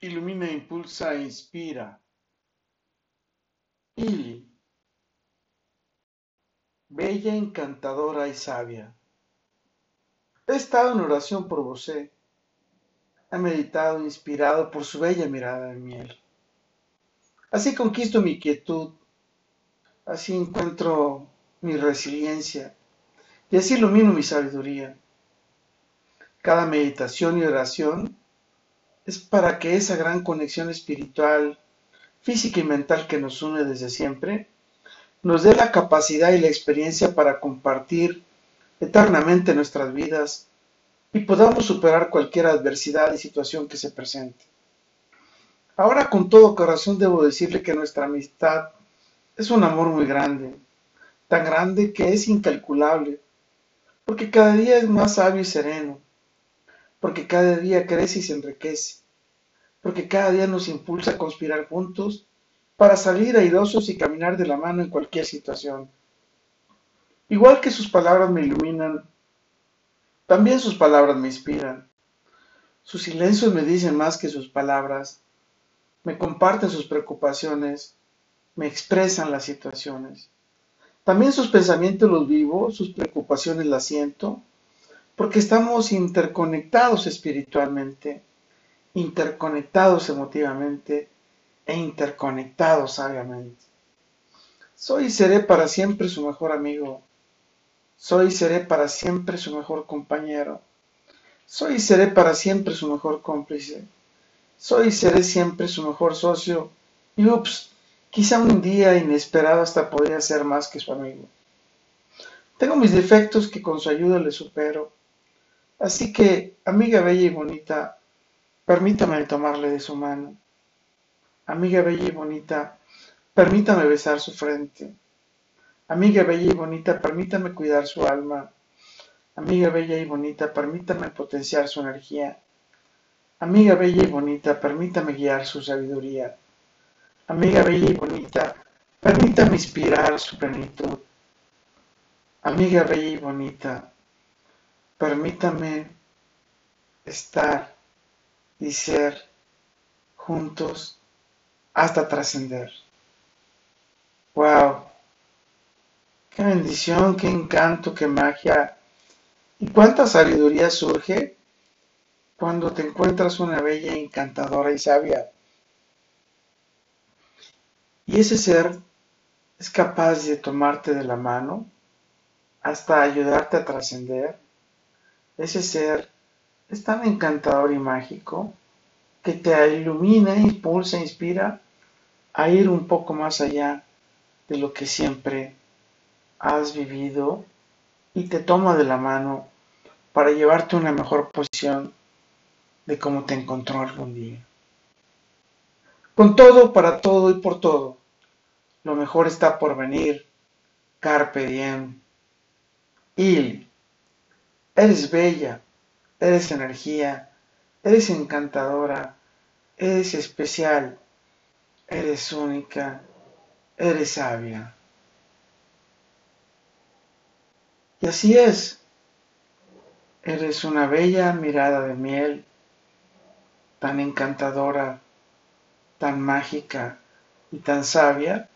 ilumina, impulsa e inspira. Ili, bella, encantadora y sabia. He estado en oración por vos. He meditado inspirado por su bella mirada de miel. Así conquisto mi quietud, así encuentro mi resiliencia y así ilumino mi sabiduría. Cada meditación y oración es para que esa gran conexión espiritual, física y mental que nos une desde siempre, nos dé la capacidad y la experiencia para compartir eternamente nuestras vidas y podamos superar cualquier adversidad y situación que se presente. Ahora con todo corazón debo decirle que nuestra amistad es un amor muy grande, tan grande que es incalculable, porque cada día es más sabio y sereno, porque cada día crece y se enriquece, porque cada día nos impulsa a conspirar juntos para salir airosos y caminar de la mano en cualquier situación. Igual que sus palabras me iluminan, también sus palabras me inspiran. Sus silencios me dicen más que sus palabras, me comparten sus preocupaciones, me expresan las situaciones. También sus pensamientos los vivo, sus preocupaciones las siento, porque estamos interconectados espiritualmente interconectados emotivamente e interconectados sabiamente. Soy y seré para siempre su mejor amigo. Soy y seré para siempre su mejor compañero. Soy y seré para siempre su mejor cómplice. Soy y seré siempre su mejor socio. Y ups, quizá un día inesperado hasta podría ser más que su amigo. Tengo mis defectos que con su ayuda le supero. Así que, amiga bella y bonita, Permítame tomarle de su mano. Amiga bella y bonita, permítame besar su frente. Amiga bella y bonita, permítame cuidar su alma. Amiga bella y bonita, permítame potenciar su energía. Amiga bella y bonita, permítame guiar su sabiduría. Amiga bella y bonita, permítame inspirar su plenitud. Amiga bella y bonita, permítame estar y ser juntos hasta trascender. ¡Wow! ¡Qué bendición, qué encanto, qué magia! ¿Y cuánta sabiduría surge cuando te encuentras una bella, encantadora y sabia? Y ese ser es capaz de tomarte de la mano hasta ayudarte a trascender. Ese ser es tan encantador y mágico que te ilumina, impulsa, inspira a ir un poco más allá de lo que siempre has vivido y te toma de la mano para llevarte a una mejor posición de cómo te encontró algún día. Con todo, para todo y por todo, lo mejor está por venir. Carpe diem. Il. Eres bella, Eres energía, eres encantadora, eres especial, eres única, eres sabia. Y así es. Eres una bella mirada de miel, tan encantadora, tan mágica y tan sabia,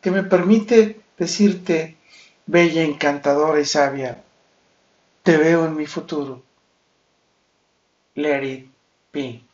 que me permite decirte, bella, encantadora y sabia, te veo en mi futuro. Let it be.